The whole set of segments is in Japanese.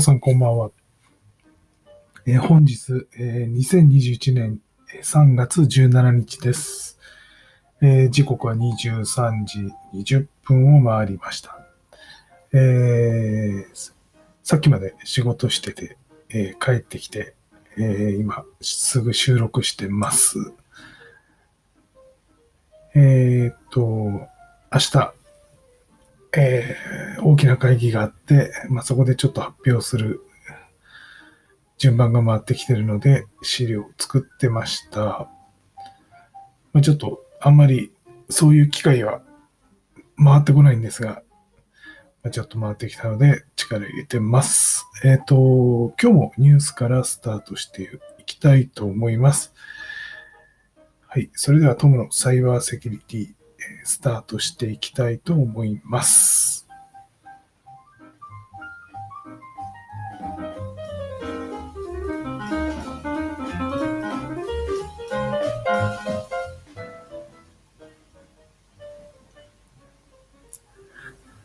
さんこんばんは。えー本日、えー2021年3月17日です。えー時刻は23時20分を回りました。えさっきまで仕事してて、え帰ってきて、え今すぐ収録してます。えっと、明日、えー大きな会議があって、まあ、そこでちょっと発表する順番が回ってきてるので、資料を作ってました。まあ、ちょっとあんまりそういう機会は回ってこないんですが、まあ、ちょっと回ってきたので力入れてます。えっ、と、今日もニュースからスタートしていきたいと思います。はい。それではトムのサイバーセキュリティ、ースタートしていきたいと思います。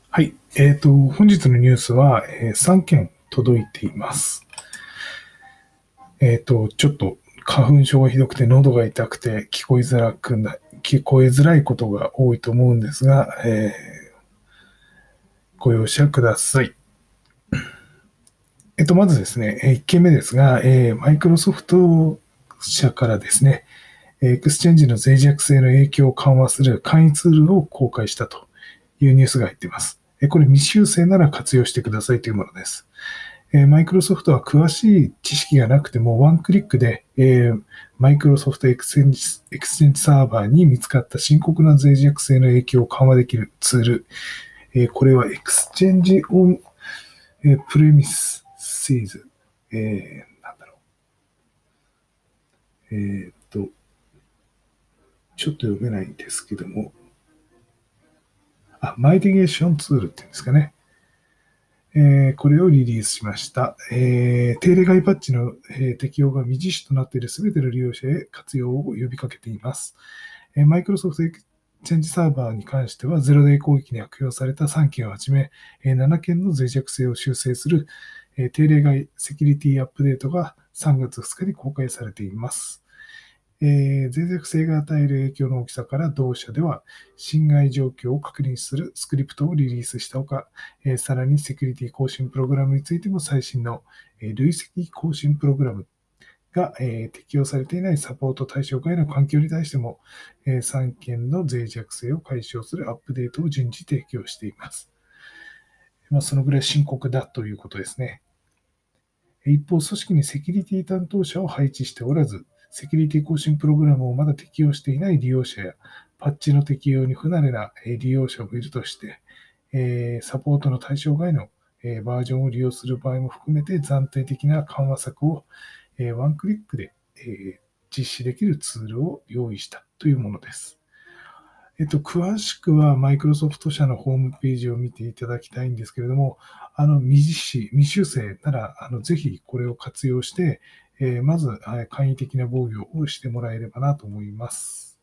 はい。えっ、と、本日のニュースは、え3件届いています。えっ、と、ちょっと花粉症がひどくて喉が痛くて聞こえづらくな、聞こえづらいことが多いと思うんですが、えーご容赦ください。えっと、まずですね、1件目ですが、えーマイクロソフト社からですね、 Exchange の脆弱性の影響を緩和する簡易ツールを公開したというニュースが入っています。これ未修正なら活用してくださいというものです。えマイクロソフトは詳しい知識がなくてもワンクリックで、えマイクロソフト Exchange Exchange サーバーに見つかった深刻な脆弱性の影響を緩和できるツール。えこれは Exchange On、え Premises。えーなんだろう。えーっと、ちょっと読めないんですけども、あ、マイティゲーションツールっていうんですかね。えーこれをリリースしました。えー定例外パッチの、えー適用が未実施となっているすべての利用者へ活用を呼びかけています。えー、マイクロソフトエクチェンジサーバーに関しては、ゼロデイ攻撃に悪用された3件をはじめ、え7件の脆弱性を修正する、え定例外セキュリティアップデートが3月2日に公開されています。えー脆弱性が与える影響の大きさから同社では侵害状況を確認するスクリプトをリリースしたほか、えーさらにセキュリティ更新プログラムについても最新の、えー累積更新プログラムが、え適用されていないサポート対象外の環境に対しても、え3件の脆弱性を解消するアップデートを順次提供しています。まあ、そのぐらい深刻だということですね。一方、組織にセキュリティ担当者を配置しておらず、セキュリティ更新プログラムをまだ適用していない利用者や、パッチの適用に不慣れな利用者もいるとして、えサポートの対象外のバージョンを利用する場合も含めて暫定的な緩和策をワンクリックで実施できるツールを用意したというものです。えっと、詳しくはマイクロソフト社のホームページを見ていただきたいんですけれども、あの、未実施、未修正なら、あの、ぜひこれを活用して、えまず、簡易的な防御をしてもらえればなと思います。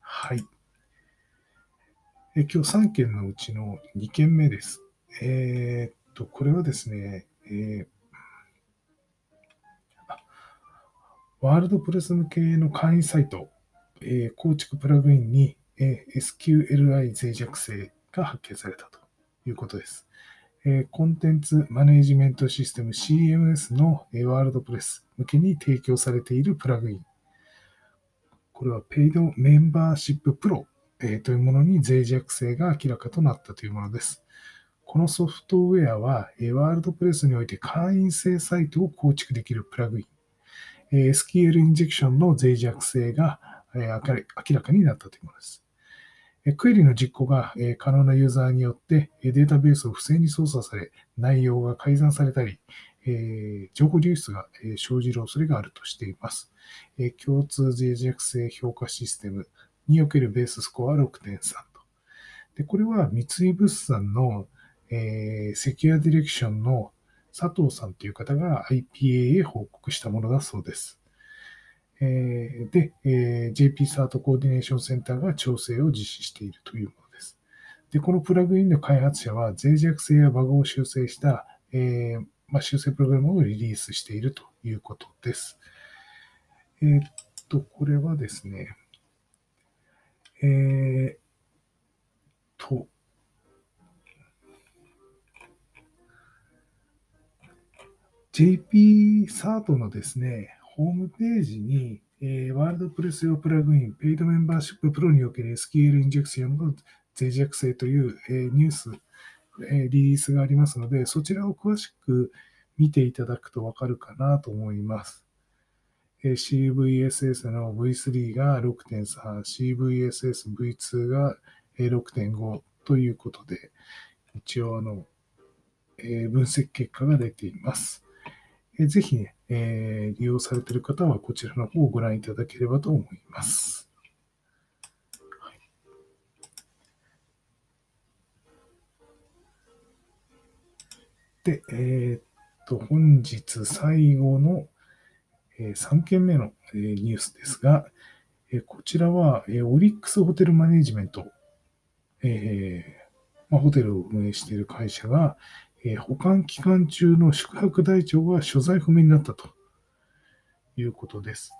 はい。えー今日3件のうちの2件目です。えーっと、これはですね、えーワールドプレス向けの会員サイト、えー構築プラグインに、えー SQLI 脆弱性が発見されたということです。えコンテンツマネジメントシステム CMS の、ワールドプレス向けに提供されているプラグイン。これはペイドメンバーシッププロ、えというものに脆弱性が明らかとなったというものです。このソフトウェアは、ワールドプレスにおいて会員制サイトを構築できるプラグイン。SQL インジェクションの脆弱性が、明らかになったというものです。クエリの実行が、可能なユーザーによってデータベースを不正に操作され、内容が改ざんされたり、情報流出が生じる恐れがあるとしています。共通脆弱性評価システムにおけるベーススコア6.3と。で、これは三井物産の、えセキュアディレクションの佐藤さんという方が IPA へ報告したものだそうです。えーで、えー JP サートコーディネーションセンターが調整を実施しているというものです。で、このプラグインの開発者は脆弱性やバグを修正した、えー、まあ、修正プログラムをリリースしているということです。えー、っと、これはですね、えー、と、JP サートのですね、ホームページに、えー、ワールドプレス用プラグイン、ペイドメンバーシッププロにおける SQL インジェクションの脆弱性という、えー、ニュース、えー、リリースがありますので、そちらを詳しく見ていただくとわかるかなと思います。えー、CVSS の V3 が6.3、CVSS V2 が6.5ということで、一応あの、えー、分析結果が出ています。ぜひね、えー、利用されている方はこちらの方をご覧いただければと思います。で、えー、っと、本日最後の、えー、3件目の、えー、ニュースですが、えー、こちらは、えー、オリックスホテルマネジメント、えーまあ、ホテルを運営している会社が、えー、保管期間中の宿泊台帳が所在不明になったということです。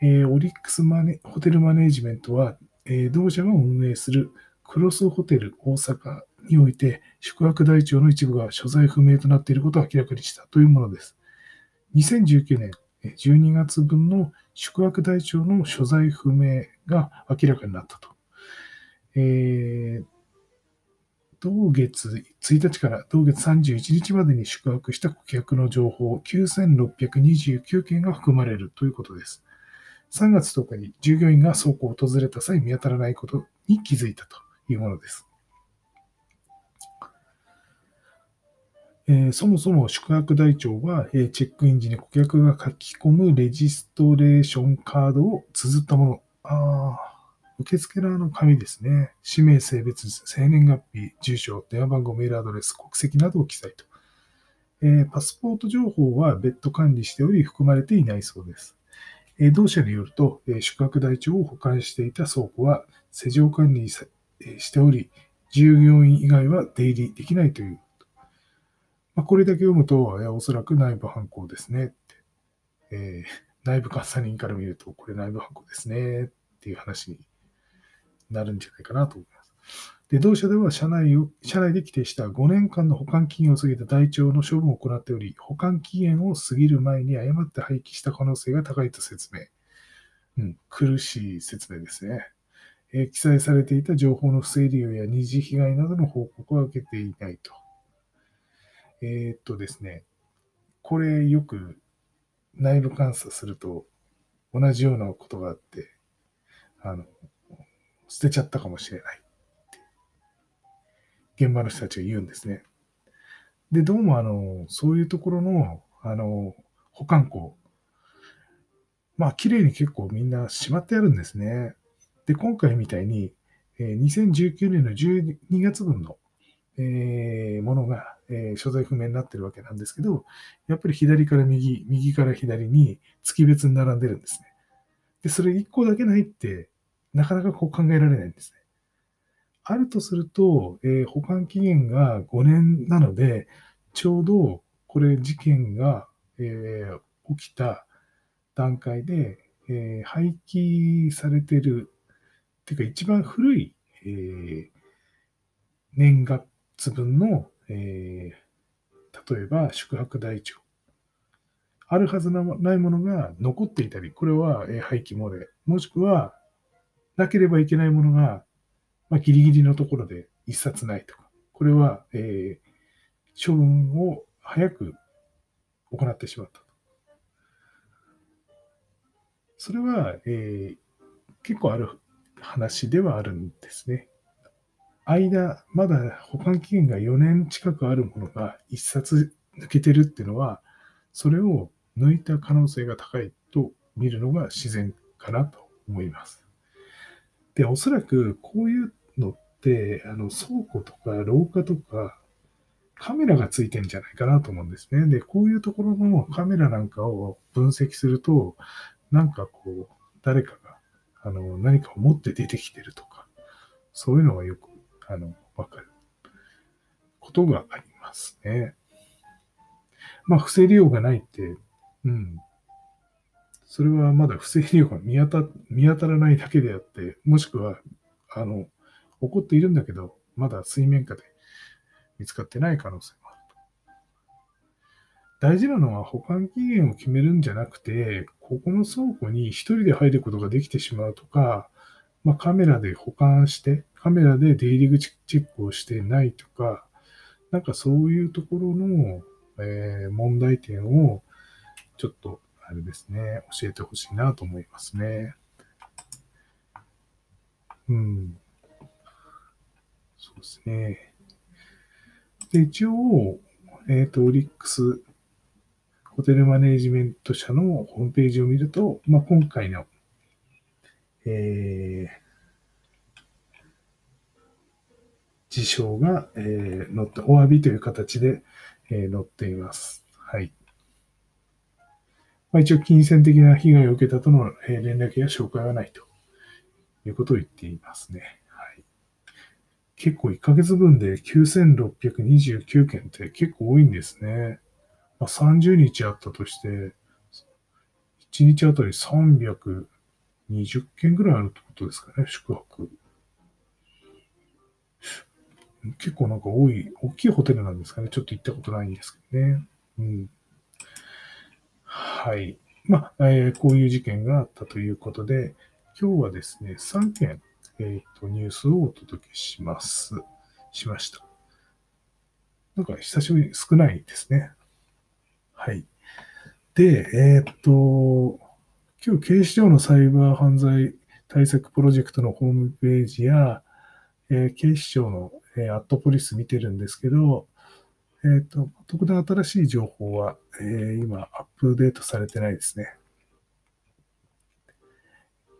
えー、オリックスマネホテルマネジメントは、えー、同社が運営するクロスホテル大阪において宿泊台帳の一部が所在不明となっていることを明らかにしたというものです。2019年12月分の宿泊台帳の所在不明が明らかになったと。えー、同月1日から同月31日までに宿泊した顧客の情報9629件が含まれるということです。3月10日に従業員が倉庫を訪れた際見当たらないことに気づいたというものです。えー、そもそも宿泊台帳は、えー、チェックイン時に顧客が書き込むレジストレーションカードを綴ったもの。あ受付側の紙ですね。氏名、性別、生年月日、住所、電話番号、メールアドレス、国籍などを記載と。えー、パスポート情報は別途管理しており、含まれていないそうです。えー、同社によると、えー、宿泊台帳を保管していた倉庫は施錠管理えしており、従業員以外は出入りできないというまあ、これだけ読むと、えおそらく内部犯行ですねって、え、内部監査人から見ると、これ内部犯行ですねっていう話になるんじゃないかなと思います。で、同社では社内を、社内で規定した5年間の保管期限を過ぎた台帳の処分を行っており、保管期限を過ぎる前に誤って廃棄した可能性が高いと説明。うん、苦しい説明ですね。えー、記載されていた情報の不正利用や二次被害などの報告は受けていないと。えー、っとですね、これよく内部監査すると同じようなことがあって、あの、捨てちゃったかもしれない現場の人たちが言うんですね。で、どうもあの、そういうところの、あの、保管庫、まあ、綺麗に結構みんなしまってあるんですね。で、今回みたいに、え、2019年の12月分の、え、ものが、え、所在不明になってるわけなんですけど、やっぱり左から右、右から左に月別に並んでるんですね。で、それ1個だけないって、なかなかこう考えられないんですね。あるとすると、えー、保管期限が5年なので、ちょうどこれ事件が、えー、起きた段階で、えー、廃棄されてる、っていうか一番古い、えー、年月分のえー、例えば宿泊台帳。あるはずのないものが残っていたり、これは廃棄漏れ。もしくは、なければいけないものが、まあ、ギリギリのところで一冊ないとか。これは、えー、処分を早く行ってしまったと。それは、えー、結構ある話ではあるんですね。間、まだ保管期限が4年近くあるものが1冊抜けてるっていうのは、それを抜いた可能性が高いと見るのが自然かなと思います。で、おそらくこういうのって、あの倉庫とか廊下とか、カメラがついてんじゃないかなと思うんですね。で、こういうところのカメラなんかを分析すると、なんかこう、誰かがあの何かを持って出てきてるとか、そういうのがよくあの、わかることがありますね。まあ、不正利用がないって、うん。それはまだ不正利用が見当た 見当たらないだけであって、もしくは、あの、起こっているんだけど、まだ水面下で見つかってない可能性もあると。大事なのは保管期限を決めるんじゃなくて、ここの倉庫に一人で入ることができてしまうとか、まあ、カメラで保管して、カメラで出入り口チェックをしてないとか、なんかそういうところの、えー、問題点をちょっとあれですね、教えてほしいなと思いますね。うん。そうですね。で、一応、えっ、ー、と、オリックスホテルマネジメント社のホームページを見ると、まあ、今回の、えー、事象が、えー、載って、お詫びという形で、えー、載っています。はい。まあ、一応、金銭的な被害を受けたとの、連絡や紹介はないということを言っていますね。はい、結構1ヶ月分で9629件って結構多いんですね。まあ、30日あったとして、1日あたり320件ぐらいあるってことですかね、宿泊。結構なんか多い、大きいホテルなんですかね。ちょっと行ったことないんですけどね。うん。はい。まあ、えー、こういう事件があったということで、今日はですね、3件、えっ、ー、と、ニュースをお届けします。しました。なんか久しぶりに少ないですね。はい。で、えー、っと、今日警視庁のサイバー犯罪対策プロジェクトのホームページや、えー、警視庁の、えー、アットポリス見てるんですけど、えっ、と、特段新しい情報は、えー、今アップデートされてないですね。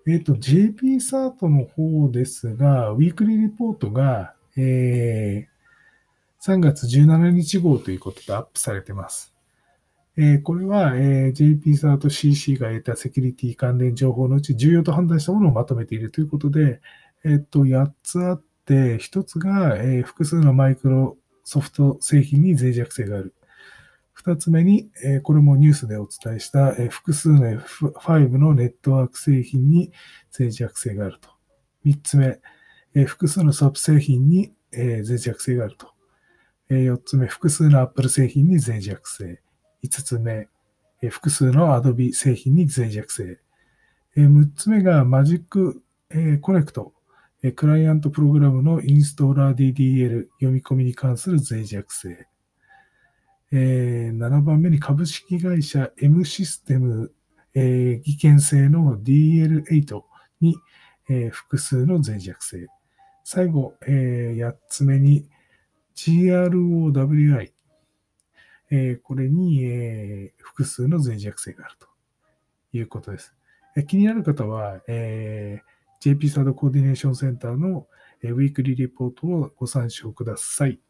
えっ、と、JP サートの方ですが、ウィークリーリポートが、えー、3月17日号ということでアップされてます。え、これは、え、JP サート CC が得たセキュリティ関連情報のうち重要と判断したものをまとめているということで、えっ、と、8つあって、1つが、え、複数のマイクロソフト製品に脆弱性がある。2つ目に、えこれもニュースでお伝えした、え複数の F5 のネットワーク製品に脆弱性があると。3つ目、え複数の SOP 製品に、え脆弱性があると。え4つ目、複数の Apple 製品に脆弱性。5つ目、複数の Adobe 製品に脆弱性。6つ目が Magic Connect、クライアントプログラムのインストーラー DDL 読み込みに関する脆弱性。7番目に株式会社 M システム、偽見性の DL8 に、複数の脆弱性。最後、8つ目に GROWI、え、これに、え、複数の脆弱性があるということです。え、気になる方は、え、JP サードコーディネーションセンターの、ウィークリーレポートをご参照ください。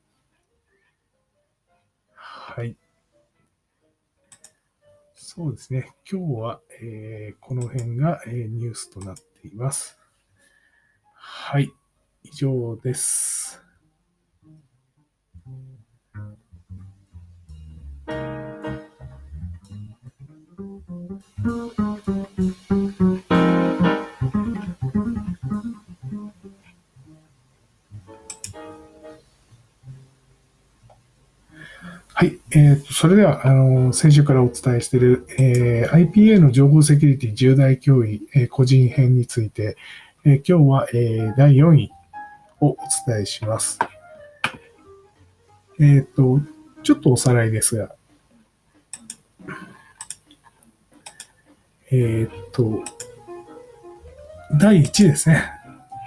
はい。そうですね。今日は、えー、この辺が、えー、ニュースとなっています。はい。以上です。えー、それでは、あの、先週からお伝えしている、えー、IPA の情報セキュリティ重大脅威、えー、個人編について、えー、今日は、えー、第4位をお伝えします。えっ、ー、と、ちょっとおさらいですが、えー、っと、第1位ですね。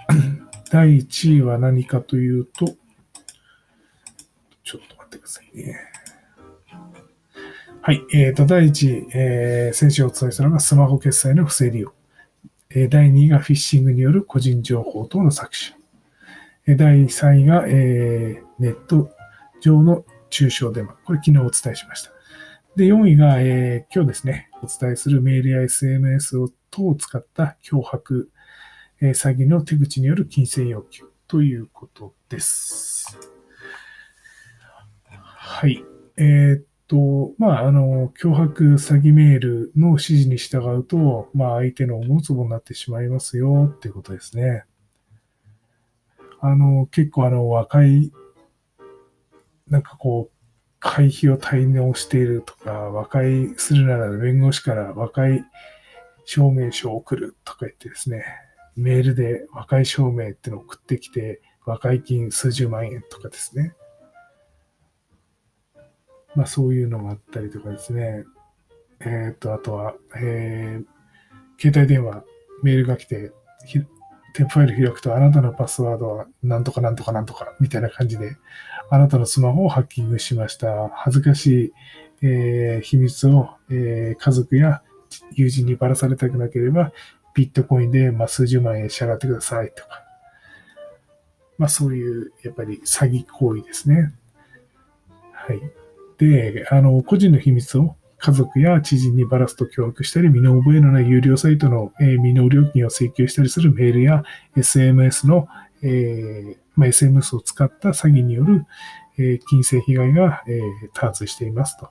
第1位は何かというと、ちょっと待ってくださいね。はい。えっ、ー、と、第1位、えー、先週お伝えしたのがスマホ決済の不正利用。えー、第2位がフィッシングによる個人情報等の搾取。えー、第3位が、えー、ネット上の中傷デマ。これ昨日お伝えしました。で、4位が、えー、今日ですね、お伝えするメールや SNS を等を使った脅迫、えー、詐欺の手口による金銭要求ということです。はい。えー、と、まあ、あの、脅迫詐欺メールの指示に従うと、まあ、相手の思うつぼになってしまいますよっていうことですね。あの、結構あの、若い、なんかこう、会費を滞納しているとか、和解するなら弁護士から和解証明書を送るとか言ってですね、メールで和解証明ってのを送ってきて、和解金数十万円とかですね。まあそういうのがあったりとかですね。えっ、ー、と、あとは、えー、携帯電話、メールが来て、添付ファイル開くと、あなたのパスワードはなんとかなんとかなんとかみたいな感じで、あなたのスマホをハッキングしました。恥ずかしい、えー、秘密を、えー、家族や友人にばらされたくなければ、ビットコインで、まあ、数十万円支払ってくださいとか。まあそういう、やっぱり詐欺行為ですね。はい。で、あの、個人の秘密を家族や知人にばらすと脅迫したり、身の覚えのない有料サイトの、えー、未納料金を請求したりするメールや SMS の、えーまあ、SMS を使った詐欺による、えー、金銭被害が、えー、多発していますと。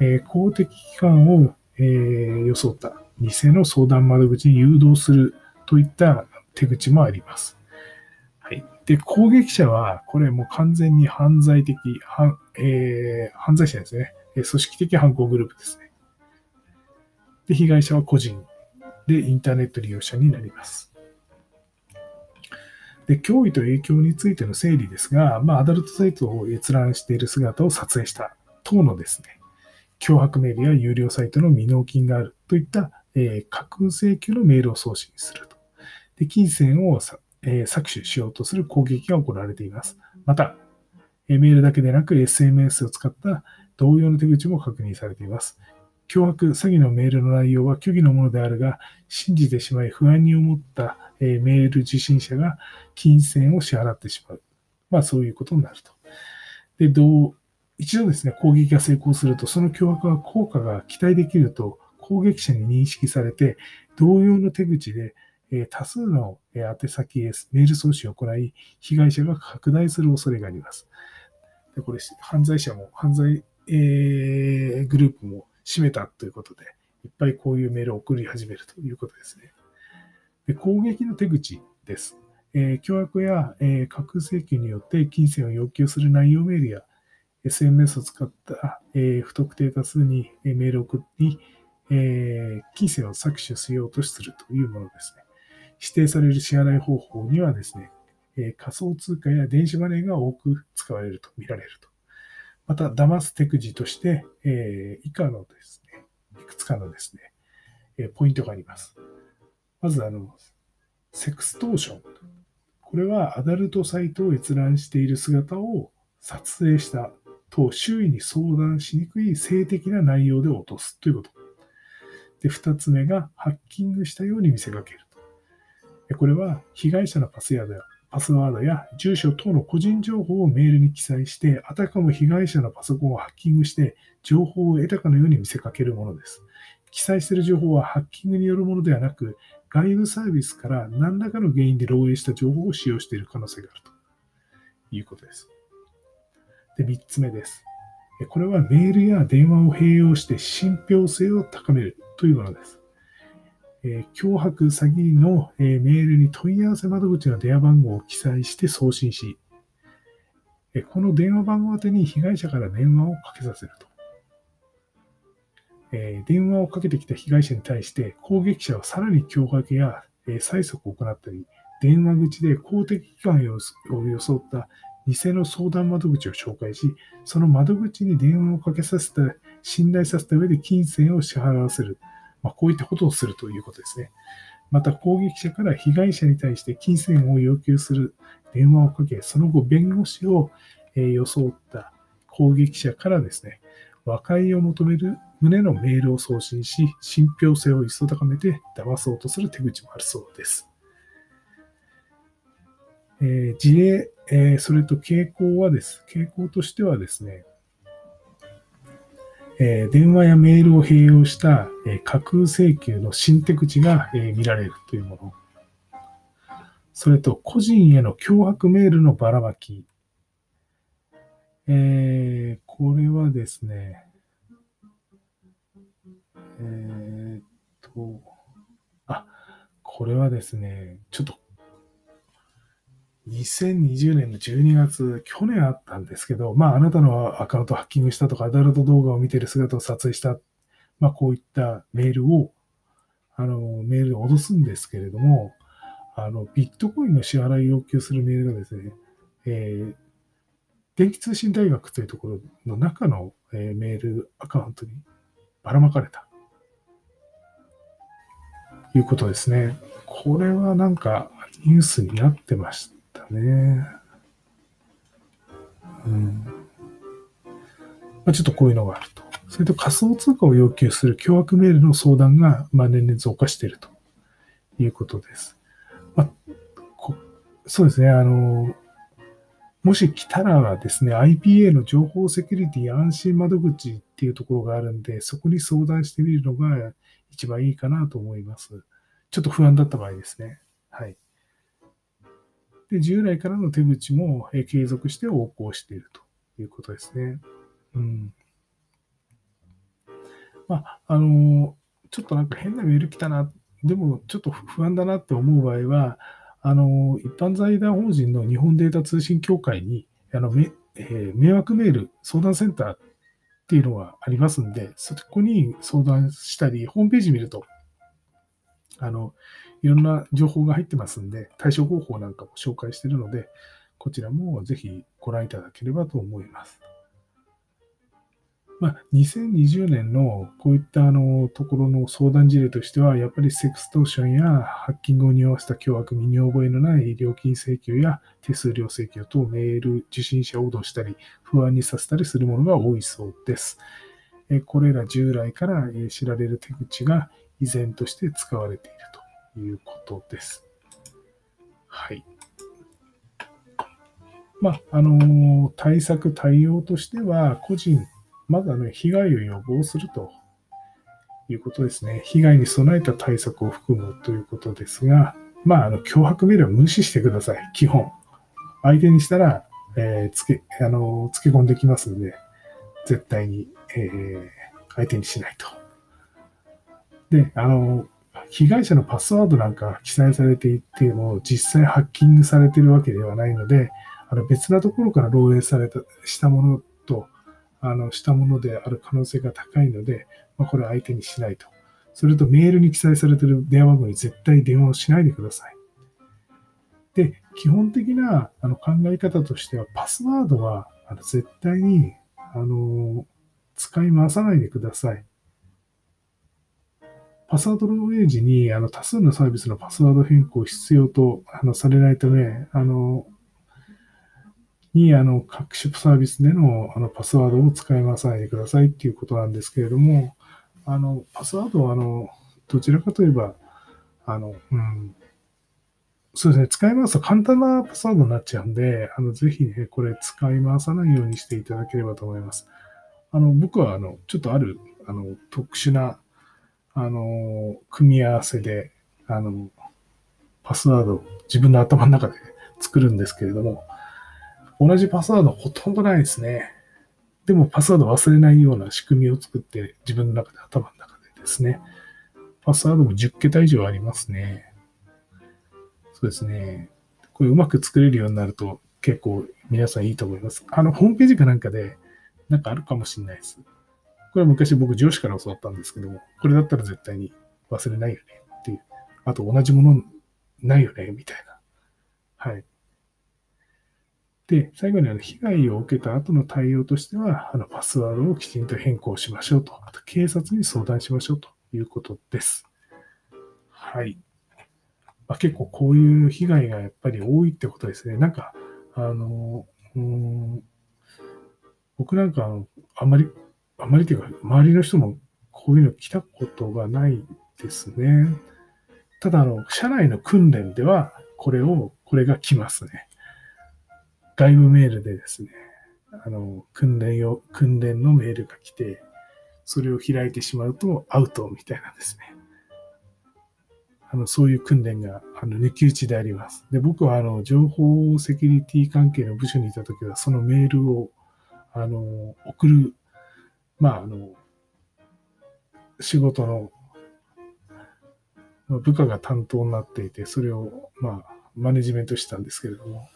えー、公的機関を、えー、装った偽の相談窓口に誘導するといった手口もあります。で、攻撃者は、これもう完全に犯罪的、犯えー、犯罪者ですね。組織的犯行グループですね。で、被害者は個人でインターネット利用者になります。で、脅威と影響についての整理ですが、まあ、アダルトサイトを閲覧している姿を撮影した等のですね、脅迫メールや有料サイトの未納金があるといった、えー、架空請求のメールを送信すると。で、金銭をえー、搾取しようとする攻撃が行われています。また、え、メールだけでなく SMS を使った同様の手口も確認されています。脅迫、詐欺のメールの内容は虚偽のものであるが、信じてしまい不安に思った、えメール受信者が金銭を支払ってしまう。まあそういうことになると。で、どう、一度ですね、攻撃が成功すると、その脅迫は効果が期待できると攻撃者に認識されて、同様の手口で、え多数の宛先へメール送信を行い、被害者が拡大する恐れがあります。でこれ、犯罪者も犯罪えー、グループも閉めたということで、いっぱいこういうメールを送り始めるということですね。で攻撃の手口です。えー、凶悪や、えー、架空請求によって金銭を要求する内容メールや SMS を使った、えー、不特定多数にメールを送り、えー、金銭を搾取しようとするというものですね。指定される支払い方法にはですね、え、仮想通貨や電子マネーが多く使われると見られると。また、騙す手口として、え、以下のですね、いくつかのですね、え、ポイントがあります。まず、あの、セクストーション。これはアダルトサイトを閲覧している姿を撮影したと周囲に相談しにくい性的な内容で落とすということ。で、二つ目がハッキングしたように見せかける。これは被害者のパスやパスワードや住所等の個人情報をメールに記載して、あたかも被害者のパソコンをハッキングして、情報を得たかのように見せかけるものです。記載している情報はハッキングによるものではなく、外部サービスから何らかの原因で漏洩した情報を使用している可能性があるということです。で、3つ目です。これはメールや電話を併用して信憑性を高めるというものです。え脅迫詐欺の、えメールに問い合わせ窓口の電話番号を記載して送信し、えこの電話番号宛てに被害者から電話をかけさせると。え電話をかけてきた被害者に対して攻撃者はさらに脅迫や、え催促を行ったり、電話口で公的機関を装った偽の相談窓口を紹介し、その窓口に電話をかけさせて、信頼させた上で金銭を支払わせる。まあ、こういったことをするということですね。また攻撃者から被害者に対して金銭を要求する電話をかけ、その後弁護士を装った攻撃者からですね、和解を求める旨のメールを送信し、信憑性を一層高めて騙そうとする手口もあるそうです。えー、事例、えー、それと傾向はです。傾向としてはですね、え電話やメールを併用した、え架空請求の新手口が、え見られるというもの。それと個人への脅迫メールのばらまき。えー、これはですね、えー、っと、あ、これはですね、ちょっと、2020年の12月、去年あったんですけど、まあ、あなたのアカウントハッキングしたとか、アダルト動画を見てる姿を撮影した、まあ、こういったメールを、あの、メールで脅すんですけれども、あの、ビットコインの支払い要求するメールがですね、えー、電気通信大学というところの中の、えー、メールアカウントにばらまかれた。いうことですね。これはなんかニュースになってましたね。うん。まあ、ちょっとこういうのがあると。それと仮想通貨を要求する凶悪メールの相談が、まあ、年々増加しているということです。まあ、そうですね。あの、もし来たらですね、IPA の情報セキュリティ安心窓口っていうところがあるんで、そこに相談してみるのが一番いいかなと思います。ちょっと不安だった場合ですね。はい。で、従来からの手口も継続して横行しているということですね。うん。まあ、あの、ちょっとなんか変なメール来たな、でもちょっと不安だなって思う場合は、あの、一般財団法人の日本データ通信協会に、あの、めえー、迷惑メール相談センターっていうのがありますんで、そこに相談したり、ホームページ見ると、あの、いろんな情報が入ってますんで、対処方法なんかも紹介しているので、こちらもぜひご覧いただければと思います。まあ、2020年のこういったあのところの相談事例としては、やっぱりセクストーションやハッキングを匂わせた凶悪、身に覚えのない料金請求や手数料請求等メール受信者を脅したり、不安にさせたりするものが多いそうです。これら従来から知られる手口が依然として使われているということです。はい。まあ、あの対策、対応としては、個人まずはね、被害を予防するということですね。被害に備えた対策を含むということですが、まあ、あの、脅迫メールは無視してください。基本。相手にしたら、えー、つけ、あの、つけ込んできますので、絶対に、えー、相手にしないと。で、あの、被害者のパスワードなんか記載されていても、実際ハッキングされているわけではないので、あの別なところから漏洩された、したものとあの、したものである可能性が高いので、まあ、これは相手にしないと。それとメールに記載されている電話番号に絶対電話をしないでください。で、基本的なあの考え方としては、パスワードはあの絶対にあの使い回さないでください。パスワード漏洩時にあの多数のサービスのパスワード変更を必要とあのされないため、あのに、あの、各種サービスでのあのパスワードを使い回さないでくださいっていうことなんですけれども、あの、パスワードは、あの、どちらかといえば、あの、うん、そうですね、使い回すと簡単なパスワードになっちゃうんで、あの、ぜひね、これ使い回さないようにしていただければと思います。あの、僕は、あの、ちょっとある、あの、特殊な、あの、組み合わせで、あの、パスワードを自分の頭の中で作るんですけれども、同じパスワードほとんどないですね。でもパスワード忘れないような仕組みを作って自分の中で頭の中でですね。パスワードも10桁以上ありますね。そうですね。これうまく作れるようになると結構皆さんいいと思います。あの、ホームページかなんかでなんかあるかもしれないです。これは昔僕上司から教わったんですけども、これだったら絶対に忘れないよねっていう。あと同じものないよねみたいな。はい。で、最後にあの被害を受けた後の対応としては、あのパスワードをきちんと変更しましょうと、あと警察に相談しましょうということです。はい。まあ、結構こういう被害がやっぱり多いってことですね。なんか、あの、うん僕なんかあんまり、あまりというか、周りの人もこういうの来たことがないですね。ただ、あの、社内の訓練では、これを、これが来ますね。外部メールでですね、あの、訓練用、訓練のメールが来て、それを開いてしまうとアウトみたいなんですね。あの、そういう訓練が、あの、抜き打ちであります。で、僕は、あの、情報セキュリティ関係の部署にいたときは、そのメールを、あの、送る、まあ、あの、仕事の、部下が担当になっていて、それを、まあ、マネジメントしたんですけれども、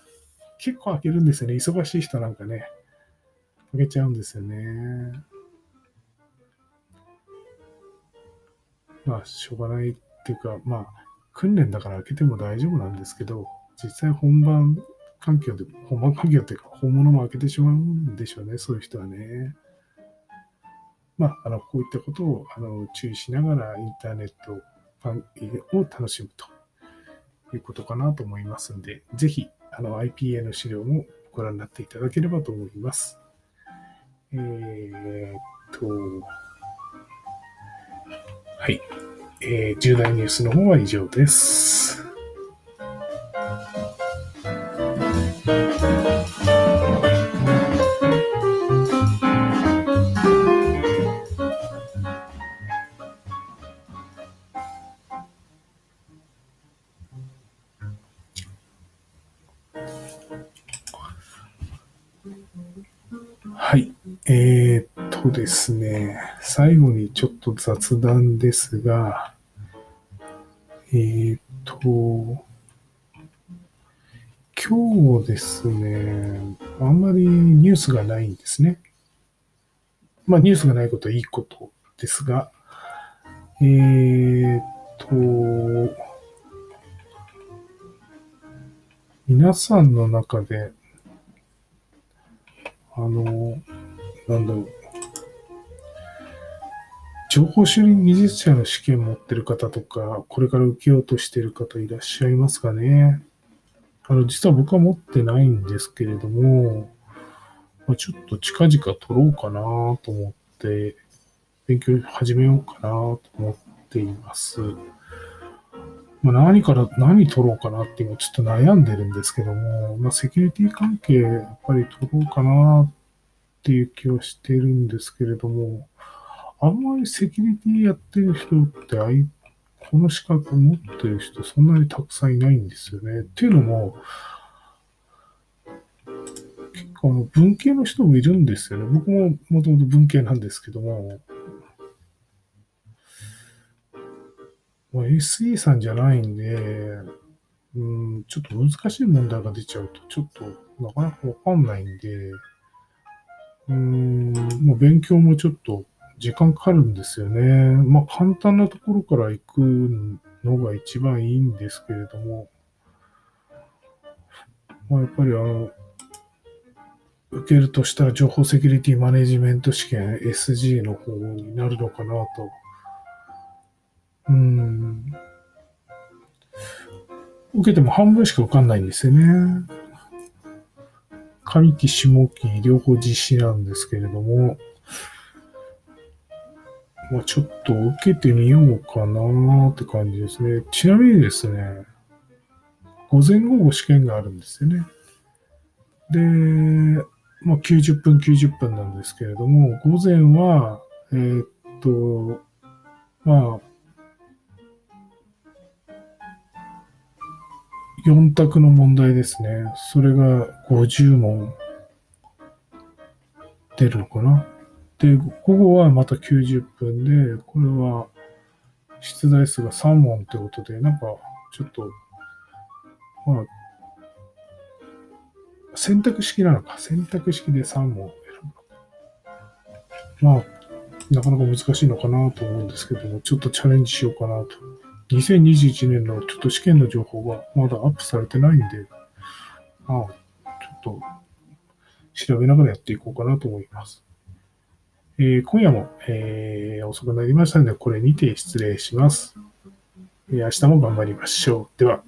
結構開けるんですよね。忙しい人なんかね、開けちゃうんですよね。まあ、しょうがないっていうか、まあ、訓練だから開けても大丈夫なんですけど、実際本番環境で、本番環境っていうか、本物も開けてしまうんでしょうね、そういう人はね。まあ、あの、こういったことをあの注意しながらインターネットを楽しむということかなと思いますんで、ぜひ、あの、IPA の資料もご覧になっていただければと思います。えー、っと、はい。えー、重大ニュースの方は以上です。と雑談ですが、えー、っと、今日ですね、あんまりニュースがないんですね。まあニュースがないことはいいことですが、えー、っと、皆さんの中で、あの、なんだろう、情報処理技術者の試験持ってる方とか、これから受けようとしてる方いらっしゃいますかね。あの、実は僕は持ってないんですけれども、まあ、ちょっと近々取ろうかなと思って、勉強始めようかなと思っています。まあ、何から、何取ろうかなって今ちょっと悩んでるんですけども、まあ、セキュリティ関係やっぱり取ろうかなっていう気はしてるんですけれども、あんまりセキュリティやってる人ってあい、この資格持ってる人そんなにたくさんいないんですよね。っていうのも、結構あの文系の人もいるんですよね。僕ももともと文系なんですけども、まあ、SE さんじゃないんで、うん、ちょっと難しい問題が出ちゃうと、ちょっとなかなかわかんないんで、うん、もう勉強もちょっと時間かかるんですよね。まあ簡単なところから行くのが一番いいんですけれども、まあ、やっぱりあの、受けるとしたら情報セキュリティマネジメント試験 SG の方になるのかなと。うん。受けても半分しか受かんないんですよね。上期、下期、両方実施なんですけれども、まあ、ちょっと受けてみようかなって感じですね。ちなみにですね、午前午後試験があるんですよね。で、まあ、90分90分なんですけれども、午前は、えー、っと、まあ、4択の問題ですね。それが50問出るのかな。で、午後はまた90分で、これは出題数が3問ってことで、なんかちょっと、まあ、選択式なのか。選択式で3問選ぶ。まあ、なかなか難しいのかなと思うんですけども、ちょっとチャレンジしようかなと。2021年のちょっと試験の情報がまだアップされてないんで、まあ、ちょっと調べながらやっていこうかなと思います。えー、今夜も、えー、遅くなりましたので、これにて失礼します。明日も頑張りましょう。では。